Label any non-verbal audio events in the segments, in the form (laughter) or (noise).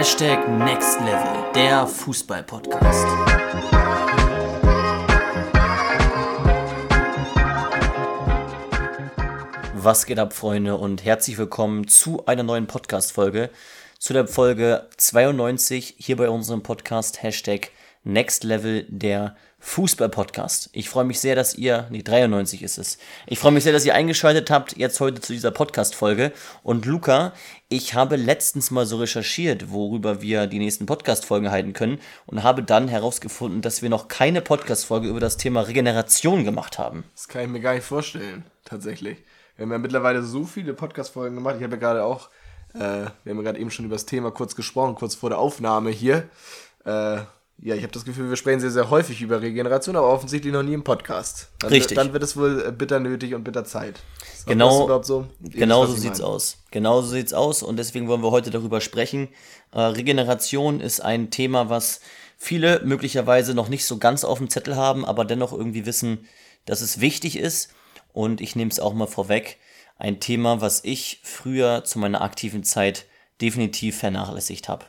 Hashtag Next Level, der Fußball-Podcast. Was geht ab, Freunde, und herzlich willkommen zu einer neuen Podcast-Folge. Zu der Folge 92 hier bei unserem Podcast Hashtag Next Level, der Fußball-Podcast. Ich freue mich sehr, dass ihr, nee, 93 ist es. Ich freue mich sehr, dass ihr eingeschaltet habt, jetzt heute zu dieser Podcast-Folge. Und Luca, ich habe letztens mal so recherchiert, worüber wir die nächsten Podcast-Folgen halten können und habe dann herausgefunden, dass wir noch keine Podcast-Folge über das Thema Regeneration gemacht haben. Das kann ich mir gar nicht vorstellen, tatsächlich. Wir haben ja mittlerweile so viele Podcast-Folgen gemacht. Ich habe ja gerade auch, äh, wir haben ja gerade eben schon über das Thema kurz gesprochen, kurz vor der Aufnahme hier. Äh, ja, ich habe das Gefühl, wir sprechen sehr, sehr häufig über Regeneration, aber offensichtlich noch nie im Podcast. Dann, Richtig. Dann wird es wohl äh, bitter nötig und bitter Zeit. Ist Genau, überhaupt so? Genau so sieht's meine. aus. Genau so sieht's aus und deswegen wollen wir heute darüber sprechen. Äh, Regeneration ist ein Thema, was viele möglicherweise noch nicht so ganz auf dem Zettel haben, aber dennoch irgendwie wissen, dass es wichtig ist. Und ich nehme es auch mal vorweg. Ein Thema, was ich früher zu meiner aktiven Zeit definitiv vernachlässigt habe.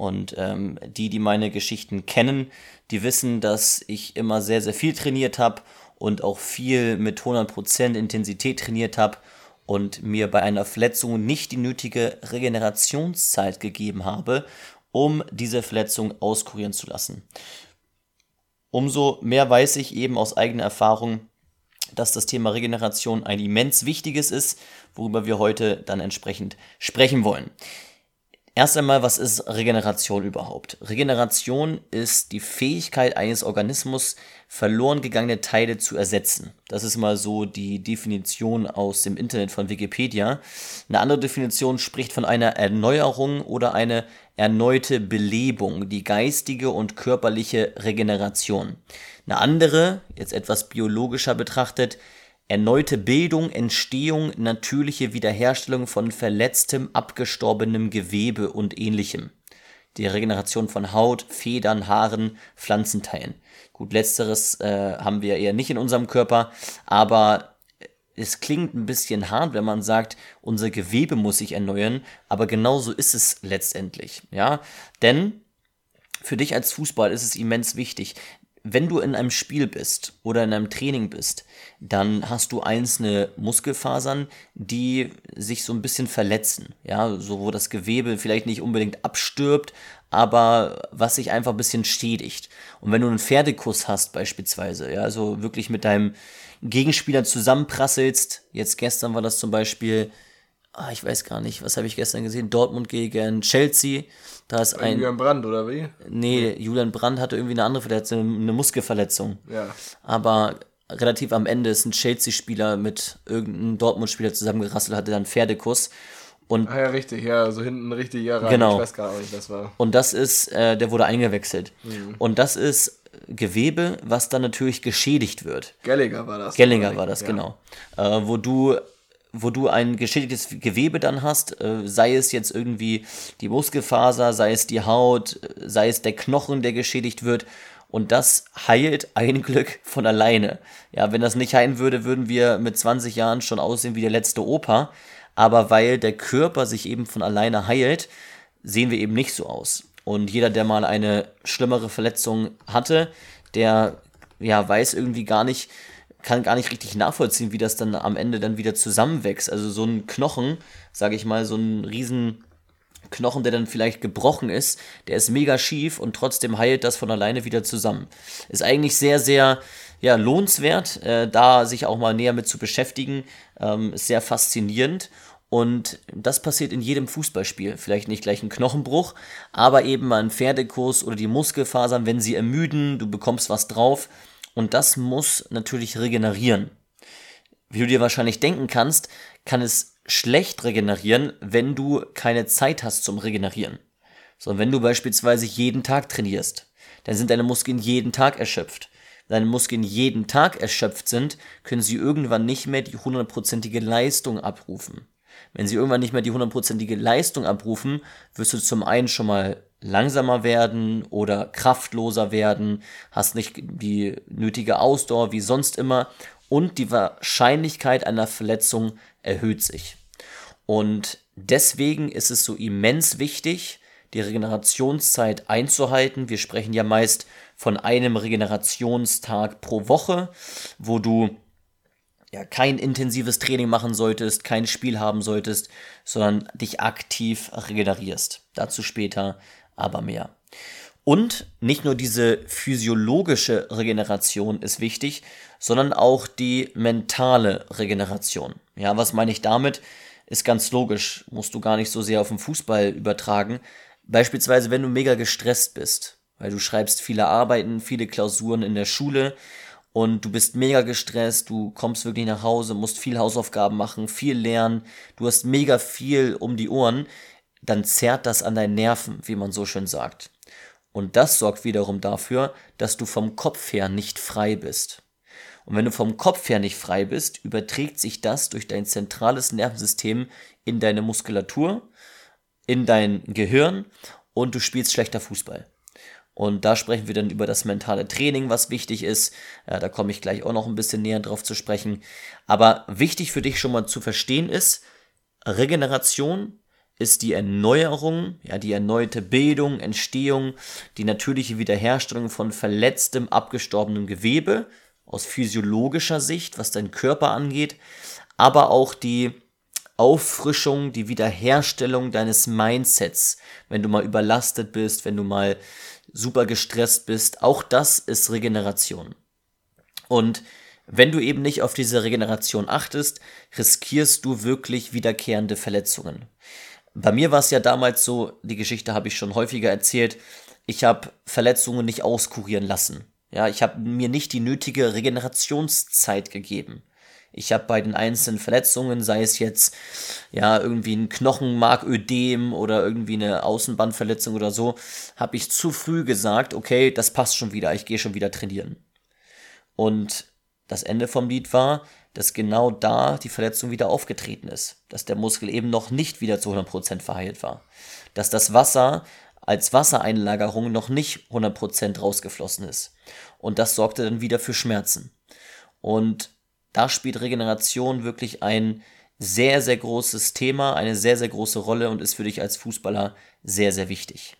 Und ähm, die, die meine Geschichten kennen, die wissen, dass ich immer sehr, sehr viel trainiert habe und auch viel mit 100% Intensität trainiert habe und mir bei einer Verletzung nicht die nötige Regenerationszeit gegeben habe, um diese Verletzung auskurieren zu lassen. Umso mehr weiß ich eben aus eigener Erfahrung, dass das Thema Regeneration ein immens wichtiges ist, worüber wir heute dann entsprechend sprechen wollen. Erst einmal, was ist Regeneration überhaupt? Regeneration ist die Fähigkeit eines Organismus, verloren gegangene Teile zu ersetzen. Das ist mal so die Definition aus dem Internet von Wikipedia. Eine andere Definition spricht von einer Erneuerung oder eine erneute Belebung, die geistige und körperliche Regeneration. Eine andere, jetzt etwas biologischer betrachtet, Erneute Bildung, Entstehung, natürliche Wiederherstellung von verletztem, abgestorbenem Gewebe und ähnlichem. Die Regeneration von Haut, Federn, Haaren, Pflanzenteilen. Gut, letzteres äh, haben wir eher nicht in unserem Körper, aber es klingt ein bisschen hart, wenn man sagt, unser Gewebe muss sich erneuern, aber genauso ist es letztendlich, ja? Denn für dich als Fußball ist es immens wichtig. Wenn du in einem Spiel bist oder in einem Training bist, dann hast du einzelne Muskelfasern, die sich so ein bisschen verletzen. Ja, so wo das Gewebe vielleicht nicht unbedingt abstirbt, aber was sich einfach ein bisschen schädigt. Und wenn du einen Pferdekuss hast beispielsweise, ja, also wirklich mit deinem Gegenspieler zusammenprasselst, jetzt gestern war das zum Beispiel, ah, ich weiß gar nicht, was habe ich gestern gesehen, Dortmund gegen Chelsea, da ist ein, Julian Brandt, oder wie? Nee, Julian Brandt hatte irgendwie eine andere Verletzung, eine Muskelverletzung. Ja. Aber relativ am Ende ist ein Chelsea-Spieler mit irgendeinem Dortmund-Spieler zusammengerasselt, hatte dann Pferdekuss. Und, Ah ja, richtig, ja, so hinten richtig ja rein. Genau. Ich weiß gar nicht, das war. und das ist, äh, der wurde eingewechselt. Und das ist Gewebe, was dann natürlich geschädigt wird. Gallagher war das. Gellinger war das, Ja. genau. Äh, wo du wo du ein geschädigtes Gewebe dann hast, äh, sei es jetzt irgendwie die Muskelfaser, sei es die Haut, äh, sei es der Knochen, der geschädigt wird. Und das heilt ein (laughs) Glück von alleine. Ja, wenn das nicht heilen würde, würden wir mit 20 Jahren schon aussehen wie der letzte Opa. Aber weil der Körper sich eben von alleine heilt, sehen wir eben nicht so aus. Und jeder, der mal eine schlimmere Verletzung hatte, der ja weiß irgendwie gar nicht, kann gar nicht richtig nachvollziehen, wie das dann am Ende dann wieder zusammenwächst. Also so ein Knochen, sage ich mal, so ein riesen Knochen, der dann vielleicht gebrochen ist, der ist mega schief und trotzdem heilt das von alleine wieder zusammen. Ist eigentlich sehr, sehr ja, lohnenswert, äh, da sich auch mal näher mit zu beschäftigen. Ähm, ist sehr faszinierend. Und das passiert in jedem Fußballspiel. Vielleicht nicht gleich ein Knochenbruch, aber eben mal ein Pferdekuss oder die Muskelfasern, wenn sie ermüden, du bekommst was drauf. Und das muss natürlich regenerieren. Wie du dir wahrscheinlich denken kannst, kann es schlecht regenerieren, wenn du keine Zeit hast zum Regenerieren. Sondern wenn du beispielsweise jeden Tag trainierst, dann sind deine Muskeln jeden Tag erschöpft. Wenn deine Muskeln jeden Tag erschöpft sind, können sie irgendwann nicht mehr die hundertprozentige Leistung abrufen. Wenn sie irgendwann nicht mehr die hundertprozentige Leistung abrufen, wirst du zum einen schon mal langsamer werden oder kraftloser werden, hast nicht die nötige Ausdauer wie sonst immer und die Wahrscheinlichkeit einer Verletzung erhöht sich. Und deswegen ist es so immens wichtig, die Regenerationszeit einzuhalten. Wir sprechen ja meist von einem Regenerationstag pro Woche, wo du ja kein intensives Training machen solltest, kein Spiel haben solltest, sondern dich aktiv regenerierst. Dazu später aber mehr. Und nicht nur diese physiologische Regeneration ist wichtig, sondern auch die mentale Regeneration. Ja, was meine ich damit? Ist ganz logisch, musst du gar nicht so sehr auf den Fußball übertragen. Beispielsweise, wenn du mega gestresst bist, weil du schreibst viele Arbeiten, viele Klausuren in der Schule und du bist mega gestresst, du kommst wirklich nach Hause, musst viel Hausaufgaben machen, viel lernen, du hast mega viel um die Ohren, dann zerrt das an deinen Nerven, wie man so schön sagt. Und das sorgt wiederum dafür, dass du vom Kopf her nicht frei bist. Und wenn du vom Kopf her nicht frei bist, überträgt sich das durch dein zentrales Nervensystem in deine Muskulatur, in dein Gehirn und du spielst schlechter Fußball. Und da sprechen wir dann über das mentale Training, was wichtig ist. Ja, da komme ich gleich auch noch ein bisschen näher drauf zu sprechen. Aber wichtig für dich schon mal zu verstehen ist, Regeneration ist die Erneuerung, ja, die erneute Bildung, Entstehung, die natürliche Wiederherstellung von verletztem, abgestorbenem Gewebe aus physiologischer Sicht, was dein Körper angeht, aber auch die Auffrischung, die Wiederherstellung deines Mindsets, wenn du mal überlastet bist, wenn du mal super gestresst bist. Auch das ist Regeneration. Und wenn du eben nicht auf diese Regeneration achtest, riskierst du wirklich wiederkehrende Verletzungen. Bei mir war es ja damals so, die Geschichte habe ich schon häufiger erzählt, ich habe Verletzungen nicht auskurieren lassen. Ja, ich habe mir nicht die nötige Regenerationszeit gegeben. Ich habe bei den einzelnen Verletzungen, sei es jetzt ja irgendwie ein Knochenmarködem oder irgendwie eine Außenbandverletzung oder so, habe ich zu früh gesagt, okay, das passt schon wieder, ich gehe schon wieder trainieren. Und das Ende vom Lied war, dass genau da die Verletzung wieder aufgetreten ist, dass der Muskel eben noch nicht wieder zu 100% verheilt war, dass das Wasser als Wassereinlagerung noch nicht 100% rausgeflossen ist. Und das sorgte dann wieder für Schmerzen. Und da spielt Regeneration wirklich ein sehr, sehr großes Thema, eine sehr, sehr große Rolle und ist für dich als Fußballer sehr, sehr wichtig.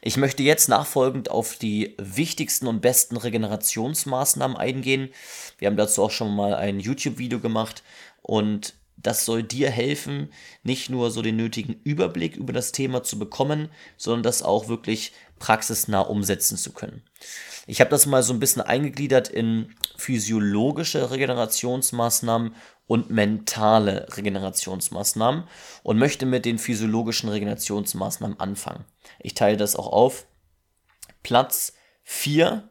Ich möchte jetzt nachfolgend auf die wichtigsten und besten Regenerationsmaßnahmen eingehen. Wir haben dazu auch schon mal ein YouTube-Video gemacht und das soll dir helfen, nicht nur so den nötigen Überblick über das Thema zu bekommen, sondern das auch wirklich praxisnah umsetzen zu können. Ich habe das mal so ein bisschen eingegliedert in physiologische Regenerationsmaßnahmen und mentale Regenerationsmaßnahmen und möchte mit den physiologischen Regenerationsmaßnahmen anfangen. Ich teile das auch auf. Platz 4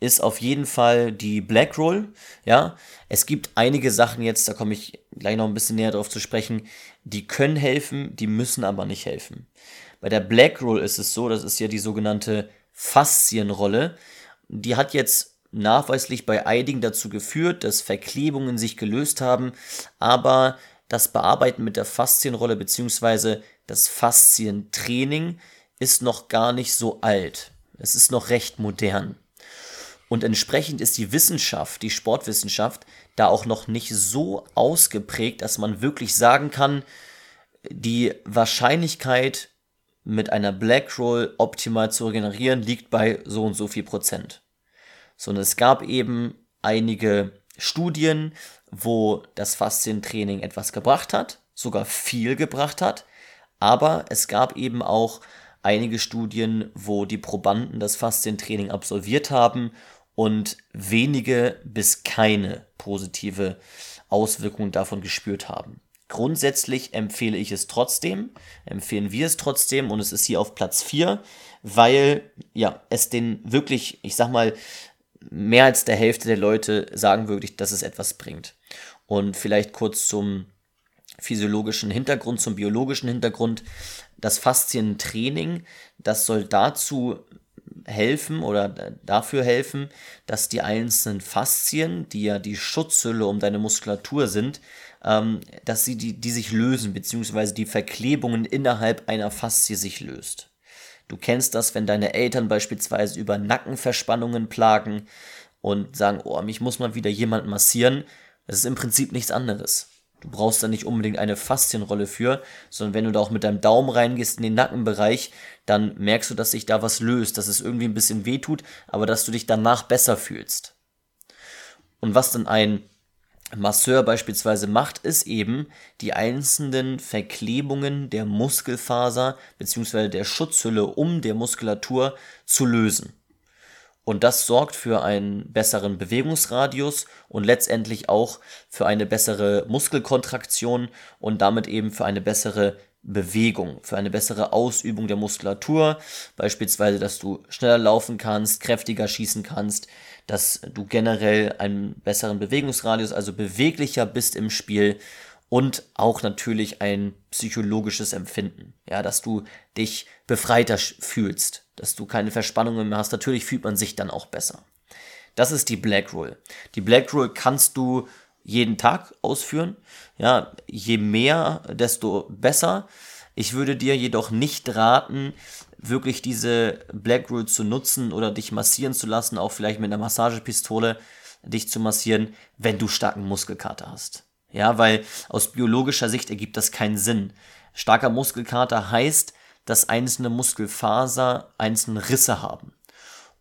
ist auf jeden Fall die Black Roll. Ja, es gibt einige Sachen jetzt, da komme ich gleich noch ein bisschen näher drauf zu sprechen, die können helfen, die müssen aber nicht helfen. Bei der Black Roll ist es so, das ist ja die sogenannte Faszienrolle. Die hat jetzt nachweislich bei einigen dazu geführt, dass Verklebungen sich gelöst haben, aber das Bearbeiten mit der Faszienrolle bzw. das Faszientraining ist noch gar nicht so alt. Es ist noch recht modern. Und entsprechend ist die Wissenschaft, die Sportwissenschaft, da auch noch nicht so ausgeprägt, dass man wirklich sagen kann, die Wahrscheinlichkeit mit einer Black Roll optimal zu regenerieren liegt bei so und so viel Prozent sondern es gab eben einige Studien, wo das Faszientraining etwas gebracht hat, sogar viel gebracht hat, aber es gab eben auch einige Studien, wo die Probanden das Faszientraining absolviert haben und wenige bis keine positive Auswirkungen davon gespürt haben. Grundsätzlich empfehle ich es trotzdem, empfehlen wir es trotzdem und es ist hier auf Platz 4, weil ja, es den wirklich, ich sag mal, mehr als der Hälfte der Leute sagen wirklich, dass es etwas bringt. Und vielleicht kurz zum physiologischen Hintergrund, zum biologischen Hintergrund. Das Faszientraining, das soll dazu helfen oder dafür helfen, dass die einzelnen Faszien, die ja die Schutzhülle um deine Muskulatur sind, ähm, dass sie die, die sich lösen, beziehungsweise die Verklebungen innerhalb einer Faszie sich löst. Du kennst das, wenn deine Eltern beispielsweise über Nackenverspannungen plagen und sagen, oh, mich muss mal wieder jemand massieren. Das ist im Prinzip nichts anderes. Du brauchst da nicht unbedingt eine Faszienrolle für, sondern wenn du da auch mit deinem Daumen reingehst in den Nackenbereich, dann merkst du, dass sich da was löst, dass es irgendwie ein bisschen wehtut, aber dass du dich danach besser fühlst. Und was dann ein Masseur beispielsweise macht, ist eben die einzelnen Verklebungen der Muskelfaser bzw. der Schutzhülle um der Muskulatur zu lösen. Und das sorgt für einen besseren Bewegungsradius und letztendlich auch für eine bessere Muskelkontraktion und damit eben für eine bessere Bewegung, für eine bessere Ausübung der Muskulatur. Beispielsweise, dass du schneller laufen kannst, kräftiger schießen kannst, dass du generell einen besseren Bewegungsradius, also beweglicher bist im Spiel und auch natürlich ein psychologisches Empfinden, ja, dass du dich befreiter fühlst dass du keine Verspannungen mehr hast. Natürlich fühlt man sich dann auch besser. Das ist die Black Rule. Die Black Rule kannst du jeden Tag ausführen. Ja, je mehr, desto besser. Ich würde dir jedoch nicht raten, wirklich diese Black Rule zu nutzen oder dich massieren zu lassen, auch vielleicht mit einer Massagepistole dich zu massieren, wenn du starken Muskelkater hast. Ja, weil aus biologischer Sicht ergibt das keinen Sinn. Starker Muskelkater heißt, dass einzelne Muskelfaser einzelne Risse haben.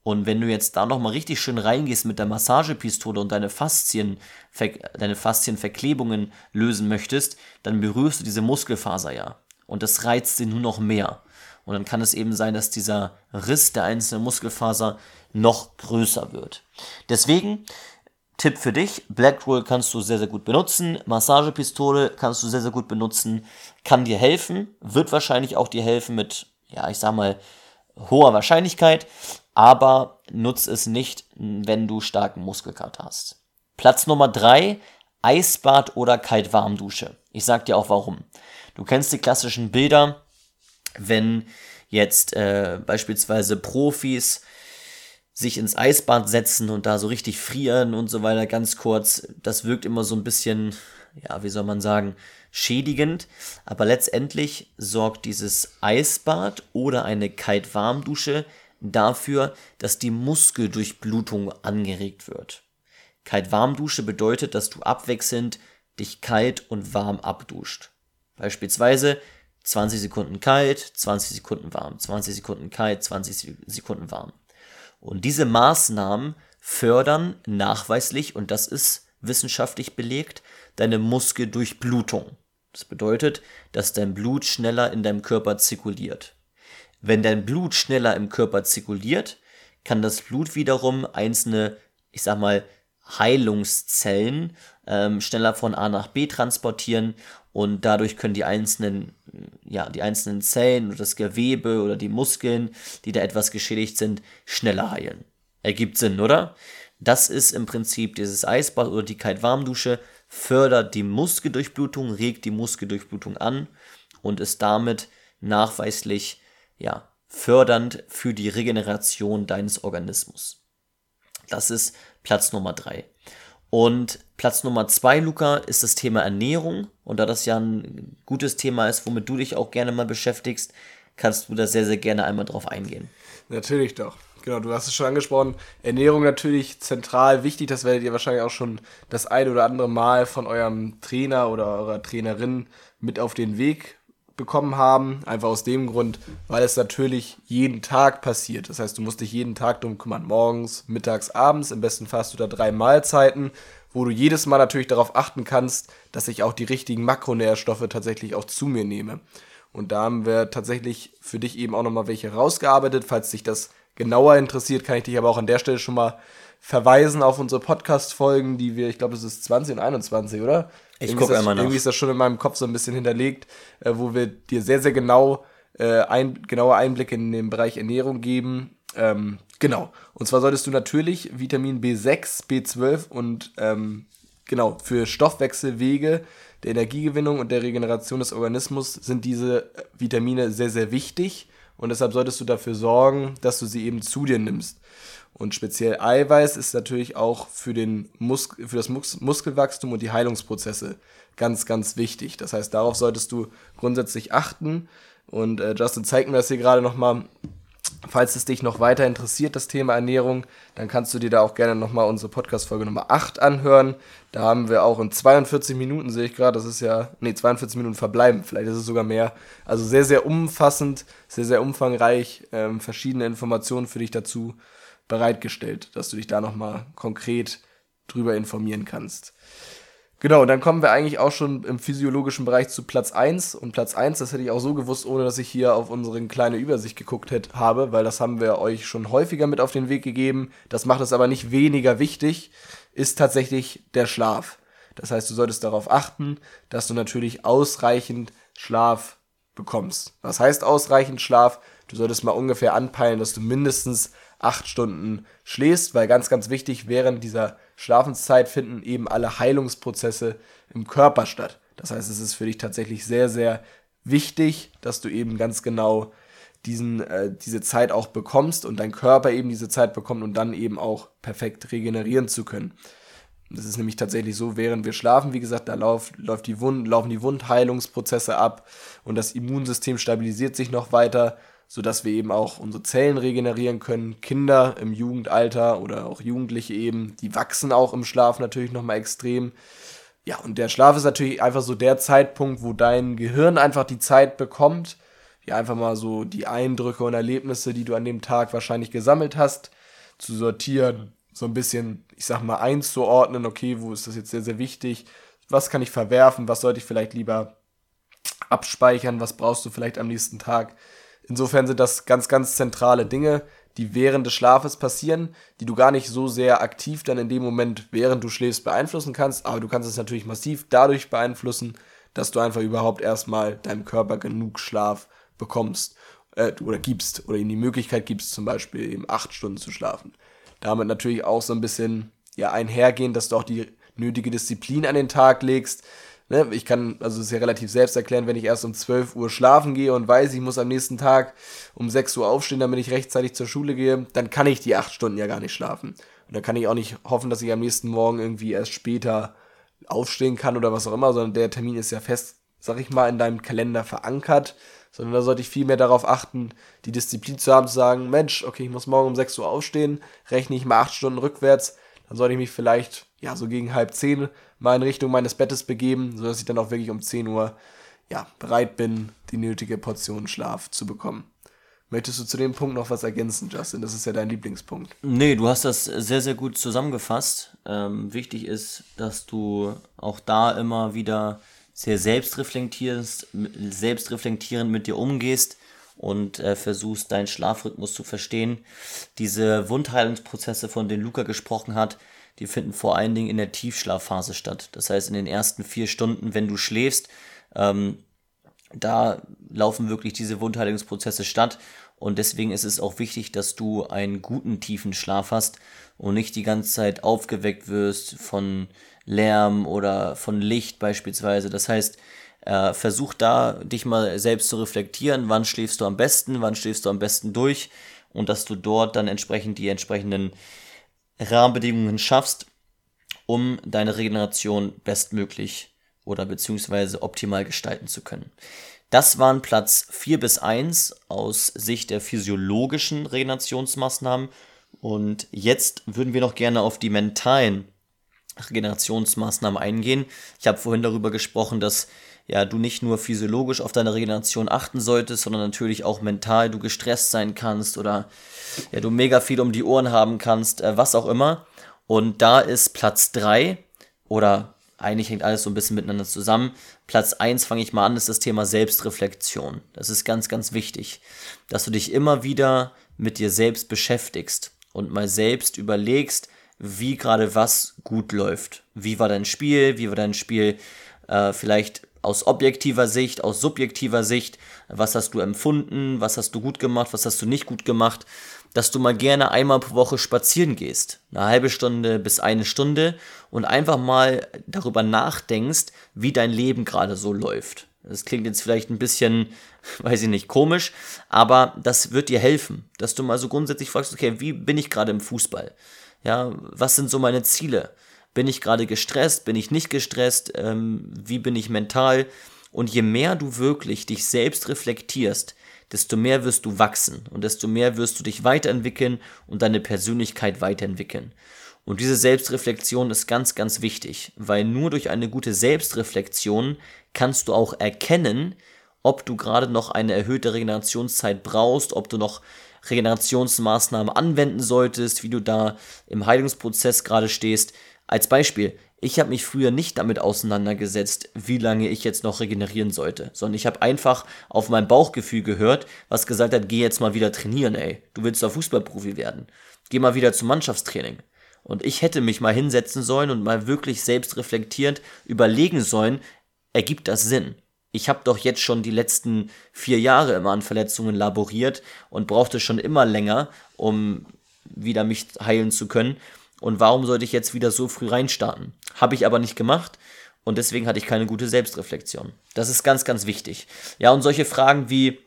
Und wenn du jetzt da nochmal richtig schön reingehst mit der Massagepistole und deine Faszien, deine Faszienverklebungen lösen möchtest, dann berührst du diese Muskelfaser ja. Und das reizt sie nur noch mehr. Und dann kann es eben sein, dass dieser Riss der einzelnen Muskelfaser noch größer wird. Deswegen Tipp für dich, Black Roll kannst du sehr, sehr gut benutzen, Massagepistole kannst du sehr, sehr gut benutzen, kann dir helfen, wird wahrscheinlich auch dir helfen mit, ja, ich sag mal, hoher Wahrscheinlichkeit, aber nutz es nicht, wenn du starken Muskelkater hast. Platz Nummer drei Eisbad oder Kaltwarmdusche. Ich sag dir auch warum. Du kennst die klassischen Bilder, wenn jetzt äh, beispielsweise Profis sich ins Eisbad setzen und da so richtig frieren und so weiter, ganz kurz. Das wirkt immer so ein bisschen, ja, wie soll man sagen, schädigend. Aber letztendlich sorgt dieses Eisbad oder eine Kalt-Warm-Dusche dafür, dass die Muskeldurchblutung angeregt wird. Kalt-Warm-Dusche bedeutet, dass du abwechselnd dich kalt und warm abduscht. Beispielsweise 20 Sekunden kalt, 20 Sekunden warm, 20 Sekunden kalt, 20 Sekunden warm. Und diese Maßnahmen fördern nachweislich, und das ist wissenschaftlich belegt, deine Muskeldurchblutung. Das bedeutet, dass dein Blut schneller in deinem Körper zirkuliert. Wenn dein Blut schneller im Körper zirkuliert, kann das Blut wiederum einzelne, ich sag mal, Heilungszellen ähm, schneller von A nach B transportieren und dadurch können die einzelnen, ja, die einzelnen Zellen oder das Gewebe oder die Muskeln, die da etwas geschädigt sind, schneller heilen. Ergibt Sinn, oder? Das ist im Prinzip dieses Eisbad oder die Kaltwarmdusche, fördert die Muskeldurchblutung, regt die Muskeldurchblutung an und ist damit nachweislich, ja, fördernd für die Regeneration deines Organismus. Das ist Platz Nummer drei. Und Platz Nummer zwei, Luca, ist das Thema Ernährung. Und da das ja ein gutes Thema ist, womit du dich auch gerne mal beschäftigst, kannst du da sehr, sehr gerne einmal drauf eingehen. Natürlich doch. Genau, du hast es schon angesprochen. Ernährung natürlich zentral wichtig. Das werdet ihr wahrscheinlich auch schon das ein oder andere Mal von eurem Trainer oder eurer Trainerin mit auf den Weg bekommen haben. Einfach aus dem Grund, weil es natürlich jeden Tag passiert. Das heißt, du musst dich jeden Tag drum kümmern. Morgens, mittags, abends. Im besten Fall hast du da drei Mahlzeiten, wo du jedes Mal natürlich darauf achten kannst, dass ich auch die richtigen Makronährstoffe tatsächlich auch zu mir nehme. Und da haben wir tatsächlich für dich eben auch nochmal welche rausgearbeitet. Falls dich das genauer interessiert, kann ich dich aber auch an der Stelle schon mal verweisen auf unsere Podcast-Folgen, die wir, ich glaube, es ist 20 und 21, oder? Ich gucke einmal nach. Irgendwie ist das schon in meinem Kopf so ein bisschen hinterlegt, äh, wo wir dir sehr, sehr genau äh, ein, genaue Einblicke in den Bereich Ernährung geben. Ähm, genau. Und zwar solltest du natürlich Vitamin B6, B12 und ähm, genau für Stoffwechselwege der Energiegewinnung und der Regeneration des Organismus sind diese Vitamine sehr, sehr wichtig. Und deshalb solltest du dafür sorgen, dass du sie eben zu dir nimmst. Und speziell Eiweiß ist natürlich auch für, den Mus für das Mus Muskelwachstum und die Heilungsprozesse ganz, ganz wichtig. Das heißt, darauf solltest du grundsätzlich achten. Und äh, Justin zeigt mir das hier gerade nochmal. Falls es dich noch weiter interessiert, das Thema Ernährung, dann kannst du dir da auch gerne nochmal unsere Podcast-Folge Nummer 8 anhören. Da haben wir auch in 42 Minuten, sehe ich gerade, das ist ja, nee, 42 Minuten verbleiben, vielleicht ist es sogar mehr. Also sehr, sehr umfassend, sehr, sehr umfangreich, ähm, verschiedene Informationen für dich dazu bereitgestellt, dass du dich da nochmal konkret drüber informieren kannst. Genau, dann kommen wir eigentlich auch schon im physiologischen Bereich zu Platz 1. Und Platz 1, das hätte ich auch so gewusst, ohne dass ich hier auf unsere kleine Übersicht geguckt hätte, habe, weil das haben wir euch schon häufiger mit auf den Weg gegeben. Das macht es aber nicht weniger wichtig, ist tatsächlich der Schlaf. Das heißt, du solltest darauf achten, dass du natürlich ausreichend Schlaf bekommst. Was heißt ausreichend Schlaf? Du solltest mal ungefähr anpeilen, dass du mindestens acht Stunden schläfst, weil ganz, ganz wichtig, während dieser Schlafenszeit finden eben alle Heilungsprozesse im Körper statt. Das heißt, es ist für dich tatsächlich sehr, sehr wichtig, dass du eben ganz genau diesen, äh, diese Zeit auch bekommst und dein Körper eben diese Zeit bekommt und dann eben auch perfekt regenerieren zu können. Das ist nämlich tatsächlich so, während wir schlafen, wie gesagt, da lauf, läuft die Wund, laufen die Wundheilungsprozesse ab und das Immunsystem stabilisiert sich noch weiter sodass wir eben auch unsere Zellen regenerieren können. Kinder im Jugendalter oder auch Jugendliche eben, die wachsen auch im Schlaf natürlich nochmal extrem. Ja, und der Schlaf ist natürlich einfach so der Zeitpunkt, wo dein Gehirn einfach die Zeit bekommt, ja, einfach mal so die Eindrücke und Erlebnisse, die du an dem Tag wahrscheinlich gesammelt hast, zu sortieren, so ein bisschen, ich sag mal, einzuordnen, okay, wo ist das jetzt sehr, sehr wichtig, was kann ich verwerfen, was sollte ich vielleicht lieber abspeichern, was brauchst du vielleicht am nächsten Tag. Insofern sind das ganz, ganz zentrale Dinge, die während des Schlafes passieren, die du gar nicht so sehr aktiv dann in dem Moment, während du schläfst, beeinflussen kannst, aber du kannst es natürlich massiv dadurch beeinflussen, dass du einfach überhaupt erstmal deinem Körper genug Schlaf bekommst äh, oder gibst oder ihm die Möglichkeit gibst, zum Beispiel eben acht Stunden zu schlafen. Damit natürlich auch so ein bisschen ja einhergehen, dass du auch die nötige Disziplin an den Tag legst, ne, ich kann, also es ist ja relativ selbst erklären, wenn ich erst um 12 Uhr schlafen gehe und weiß, ich muss am nächsten Tag um 6 Uhr aufstehen, damit ich rechtzeitig zur Schule gehe, dann kann ich die 8 Stunden ja gar nicht schlafen. Und dann kann ich auch nicht hoffen, dass ich am nächsten Morgen irgendwie erst später aufstehen kann oder was auch immer, sondern der Termin ist ja fest, sag ich mal, in deinem Kalender verankert, sondern da sollte ich viel mehr darauf achten, die Disziplin zu haben, zu sagen, Mensch, okay, ich muss morgen um 6 Uhr aufstehen, rechne ich mal 8 Stunden rückwärts, dann sollte ich mich vielleicht, ja, so gegen halb 10 mal in Richtung meines Bettes begeben, sodass ich dann auch wirklich um 10 Uhr ja, bereit bin, die nötige Portion Schlaf zu bekommen. Möchtest du zu dem Punkt noch was ergänzen, Justin? Das ist ja dein Lieblingspunkt. Nee, du hast das sehr, sehr gut zusammengefasst. Ähm, wichtig ist, dass du auch da immer wieder sehr selbstreflektierst, selbstreflektierend mit dir umgehst und äh, versuchst, deinen Schlafrhythmus zu verstehen. Diese Wundheilungsprozesse, von denen Luca gesprochen hat, die finden vor allen Dingen in der Tiefschlafphase statt. Das heißt, in den ersten vier Stunden, wenn du schläfst, ähm, da laufen wirklich diese Wundheilungsprozesse statt. Und deswegen ist es auch wichtig, dass du einen guten tiefen Schlaf hast und nicht die ganze Zeit aufgeweckt wirst von Lärm oder von Licht beispielsweise. Das heißt, äh, versuch da dich mal selbst zu reflektieren, wann schläfst du am besten, wann schläfst du am besten durch und dass du dort dann entsprechend die entsprechenden Rahmenbedingungen schaffst, um deine Regeneration bestmöglich oder beziehungsweise optimal gestalten zu können. Das waren Platz 4 bis 1 aus Sicht der physiologischen Regenerationsmaßnahmen. Und jetzt würden wir noch gerne auf die mentalen Regenerationsmaßnahmen eingehen. Ich habe vorhin darüber gesprochen, dass ja, du nicht nur physiologisch auf deine Regeneration achten solltest, sondern natürlich auch mental du gestresst sein kannst oder ja, du mega viel um die Ohren haben kannst, äh, was auch immer. Und da ist Platz 3 oder eigentlich hängt alles so ein bisschen miteinander zusammen. Platz 1 fange ich mal an, ist das Thema Selbstreflexion. Das ist ganz, ganz wichtig, dass du dich immer wieder mit dir selbst beschäftigst und mal selbst überlegst, wie gerade was gut läuft. Wie war dein Spiel? Wie war dein Spiel äh, vielleicht aus objektiver Sicht, aus subjektiver Sicht, was hast du empfunden, was hast du gut gemacht, was hast du nicht gut gemacht, dass du mal gerne einmal pro Woche spazieren gehst, eine halbe Stunde bis eine Stunde und einfach mal darüber nachdenkst, wie dein Leben gerade so läuft. Das klingt jetzt vielleicht ein bisschen, (laughs) weiß ich nicht, komisch, aber das wird dir helfen, dass du mal so grundsätzlich fragst, okay, wie bin ich gerade im Fußball? Ja, was sind so meine Ziele? Bin ich gerade gestresst? Bin ich nicht gestresst? Ähm, wie bin ich mental? Und je mehr du wirklich dich selbst reflektierst, desto mehr wirst du wachsen und desto mehr wirst du dich weiterentwickeln und deine Persönlichkeit weiterentwickeln. Und diese Selbstreflexion ist ganz, ganz wichtig, weil nur durch eine gute Selbstreflexion kannst du auch erkennen, ob du gerade noch eine erhöhte Regenerationszeit brauchst, ob du noch Regenerationsmaßnahmen anwenden solltest, wie du da im Heilungsprozess gerade stehst. Als Beispiel, ich habe mich früher nicht damit auseinandergesetzt, wie lange ich jetzt noch regenerieren sollte, sondern ich habe einfach auf mein Bauchgefühl gehört, was gesagt hat, geh jetzt mal wieder trainieren, ey. Du willst doch Fußballprofi werden. Geh mal wieder zum Mannschaftstraining. Und ich hätte mich mal hinsetzen sollen und mal wirklich selbst reflektierend überlegen sollen, ergibt das Sinn? Ich habe doch jetzt schon die letzten vier Jahre immer an Verletzungen laboriert und brauchte schon immer länger, um wieder mich heilen zu können. Und warum sollte ich jetzt wieder so früh reinstarten? Habe ich aber nicht gemacht und deswegen hatte ich keine gute Selbstreflexion. Das ist ganz, ganz wichtig. Ja, und solche Fragen wie,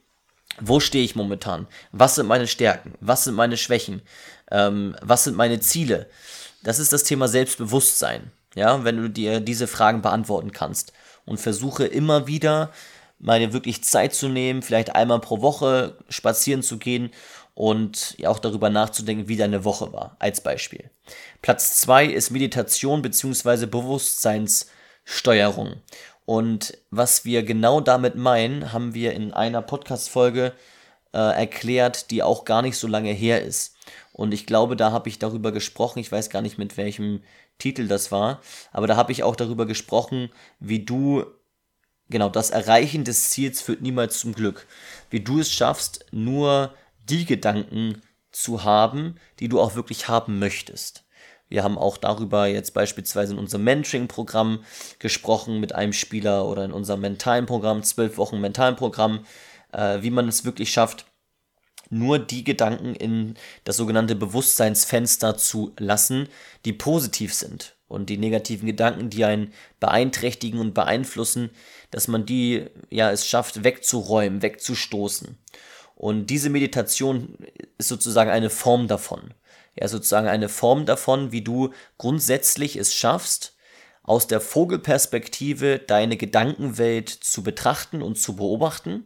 wo stehe ich momentan? Was sind meine Stärken? Was sind meine Schwächen? Ähm, was sind meine Ziele? Das ist das Thema Selbstbewusstsein. Ja, wenn du dir diese Fragen beantworten kannst und versuche immer wieder mal wirklich Zeit zu nehmen, vielleicht einmal pro Woche spazieren zu gehen und auch darüber nachzudenken, wie deine Woche war, als Beispiel. Platz zwei ist Meditation bzw. Bewusstseinssteuerung. Und was wir genau damit meinen, haben wir in einer Podcast-Folge äh, erklärt, die auch gar nicht so lange her ist. Und ich glaube, da habe ich darüber gesprochen, ich weiß gar nicht mit welchem Titel das war, aber da habe ich auch darüber gesprochen, wie du genau das Erreichen des Ziels führt niemals zum Glück. Wie du es schaffst, nur die Gedanken zu haben, die du auch wirklich haben möchtest. Wir haben auch darüber jetzt beispielsweise in unserem Mentoring-Programm gesprochen mit einem Spieler oder in unserem mentalen Programm, zwölf Wochen mentalen Programm, äh, wie man es wirklich schafft, nur die Gedanken in das sogenannte Bewusstseinsfenster zu lassen, die positiv sind. Und die negativen Gedanken, die einen beeinträchtigen und beeinflussen, dass man die ja es schafft, wegzuräumen, wegzustoßen. Und diese Meditation ist sozusagen eine Form davon. Ja, sozusagen eine Form davon, wie du grundsätzlich es schaffst, aus der Vogelperspektive deine Gedankenwelt zu betrachten und zu beobachten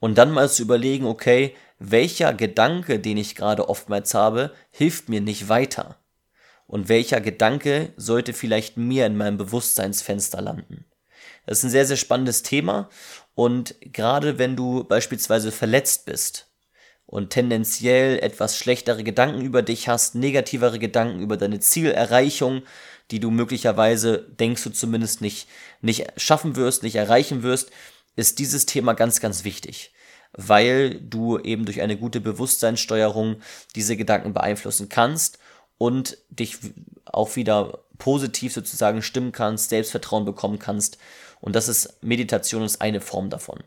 und dann mal zu überlegen, okay, welcher Gedanke, den ich gerade oftmals habe, hilft mir nicht weiter? Und welcher Gedanke sollte vielleicht mir in meinem Bewusstseinsfenster landen? Das ist ein sehr, sehr spannendes Thema. Und gerade wenn du beispielsweise verletzt bist und tendenziell etwas schlechtere Gedanken über dich hast, negativere Gedanken über deine Zielerreichung, die du möglicherweise denkst du zumindest nicht, nicht schaffen wirst, nicht erreichen wirst, ist dieses Thema ganz, ganz wichtig weil du eben durch eine gute Bewusstseinssteuerung diese Gedanken beeinflussen kannst und dich auch wieder positiv sozusagen stimmen kannst, Selbstvertrauen bekommen kannst. Und das ist Meditation ist eine Form davon.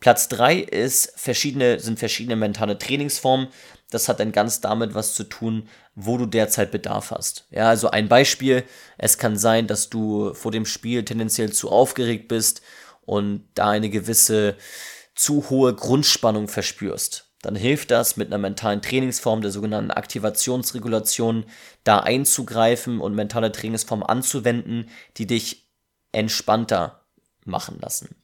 Platz drei ist verschiedene, sind verschiedene mentale Trainingsformen. Das hat dann ganz damit was zu tun, wo du derzeit Bedarf hast. Ja, also ein Beispiel. Es kann sein, dass du vor dem Spiel tendenziell zu aufgeregt bist und da eine gewisse zu hohe Grundspannung verspürst, dann hilft das mit einer mentalen Trainingsform der sogenannten Aktivationsregulation da einzugreifen und mentale Trainingsformen anzuwenden, die dich entspannter machen lassen.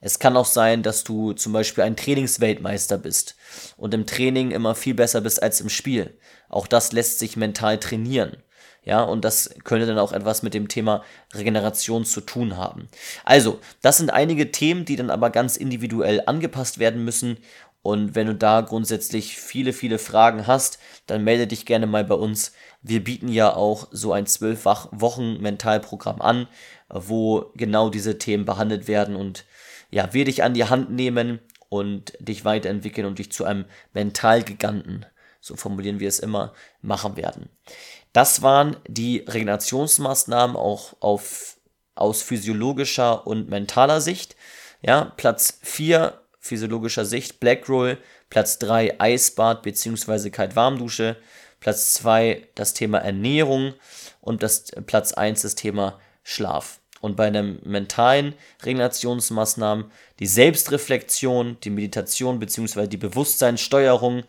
Es kann auch sein, dass du zum Beispiel ein Trainingsweltmeister bist und im Training immer viel besser bist als im Spiel. Auch das lässt sich mental trainieren. Ja, und das könnte dann auch etwas mit dem Thema Regeneration zu tun haben. Also, das sind einige Themen, die dann aber ganz individuell angepasst werden müssen. Und wenn du da grundsätzlich viele, viele Fragen hast, dann melde dich gerne mal bei uns. Wir bieten ja auch so ein zwölf Wochen Mentalprogramm an, wo genau diese Themen behandelt werden und ja, wir dich an die Hand nehmen und dich weiterentwickeln und dich zu einem Mentalgiganten, so formulieren wir es immer, machen werden. Das waren die Regenerationsmaßnahmen auch auf, aus physiologischer und mentaler Sicht. Ja, Platz 4 physiologischer Sicht Black Roll, Platz 3 Eisbad bzw. Kaltwarmdusche, Platz 2 das Thema Ernährung und das Platz 1 das Thema Schlaf. Und bei den mentalen Regenerationsmaßnahmen die Selbstreflexion, die Meditation bzw. die Bewusstseinssteuerung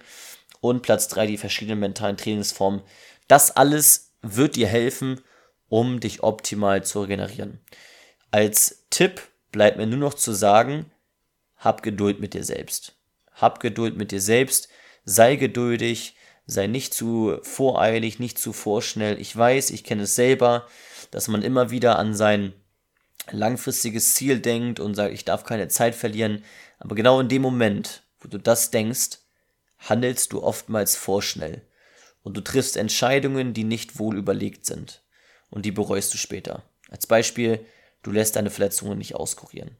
und Platz 3 die verschiedenen mentalen Trainingsformen das alles wird dir helfen, um dich optimal zu regenerieren. Als Tipp bleibt mir nur noch zu sagen, hab Geduld mit dir selbst. Hab Geduld mit dir selbst, sei geduldig, sei nicht zu voreilig, nicht zu vorschnell. Ich weiß, ich kenne es selber, dass man immer wieder an sein langfristiges Ziel denkt und sagt, ich darf keine Zeit verlieren. Aber genau in dem Moment, wo du das denkst, handelst du oftmals vorschnell. Und du triffst Entscheidungen, die nicht wohl überlegt sind. Und die bereust du später. Als Beispiel, du lässt deine Verletzungen nicht auskurieren.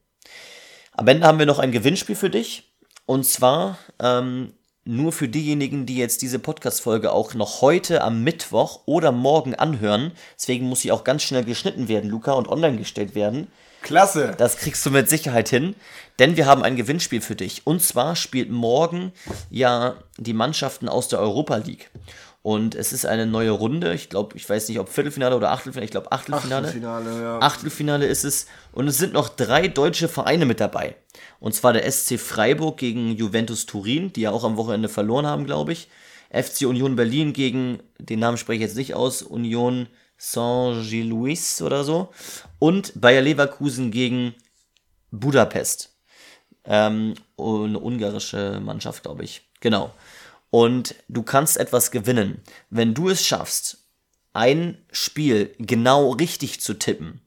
Am Ende haben wir noch ein Gewinnspiel für dich. Und zwar ähm, nur für diejenigen, die jetzt diese Podcast-Folge auch noch heute am Mittwoch oder morgen anhören. Deswegen muss sie auch ganz schnell geschnitten werden, Luca, und online gestellt werden. Klasse. Das kriegst du mit Sicherheit hin, denn wir haben ein Gewinnspiel für dich. Und zwar spielt morgen ja die Mannschaften aus der Europa League. Und es ist eine neue Runde. Ich glaube, ich weiß nicht, ob Viertelfinale oder Achtelfinale. Ich glaube, Achtelfinale. Achtelfinale, ja. Achtelfinale ist es. Und es sind noch drei deutsche Vereine mit dabei. Und zwar der SC Freiburg gegen Juventus Turin, die ja auch am Wochenende verloren haben, glaube ich. FC Union Berlin gegen, den Namen spreche ich jetzt nicht aus, Union Saint-Gilloise oder so. Und Bayer Leverkusen gegen Budapest. Ähm, eine ungarische Mannschaft, glaube ich. Genau und du kannst etwas gewinnen. Wenn du es schaffst, ein Spiel genau richtig zu tippen,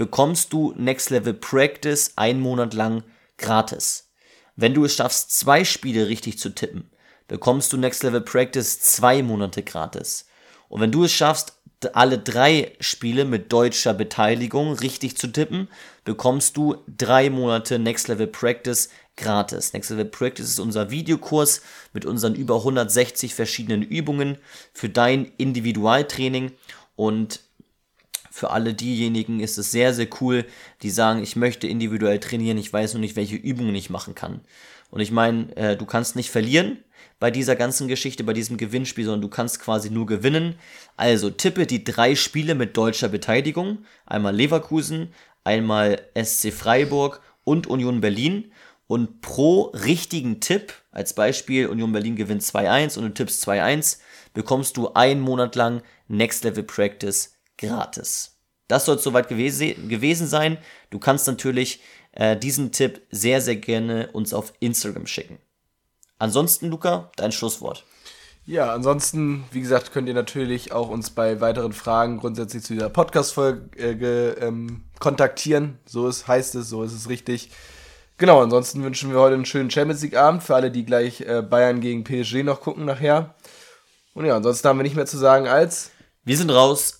bekommst du Next Level Practice einen Monat lang gratis. Wenn du es schaffst, zwei Spiele richtig zu tippen, bekommst du Next Level Practice zwei Monate gratis. Und wenn du es schaffst, alle drei Spiele mit deutscher Beteiligung richtig zu tippen, bekommst du drei Monate Next Level Practice gratis. Next Level Practice ist unser Videokurs mit unseren über 160 verschiedenen Übungen für dein Individualtraining und für alle diejenigen ist es sehr, sehr cool, die sagen, ich möchte individuell trainieren, ich weiß nur nicht, welche Übungen ich machen kann. Und ich meine, äh, du kannst nicht verlieren bei dieser ganzen Geschichte, bei diesem Gewinnspiel, sondern du kannst quasi nur gewinnen. Also tippe die drei Spiele mit deutscher Beteiligung. Einmal Leverkusen, einmal SC Freiburg und Union Berlin. Und pro richtigen Tipp, als Beispiel Union Berlin gewinnt 2-1 und du tippst 2-1, bekommst du einen Monat lang Next Level Practice gratis. Das soll es soweit gewesen, gewesen sein. Du kannst natürlich äh, diesen Tipp sehr, sehr gerne uns auf Instagram schicken. Ansonsten, Luca, dein Schlusswort. Ja, ansonsten, wie gesagt, könnt ihr natürlich auch uns bei weiteren Fragen grundsätzlich zu dieser Podcast-Folge äh, ähm, kontaktieren. So ist, heißt es, so ist es richtig. Genau, ansonsten wünschen wir heute einen schönen Champions League-Abend für alle, die gleich äh, Bayern gegen PSG noch gucken nachher. Und ja, ansonsten haben wir nicht mehr zu sagen als. Wir sind raus.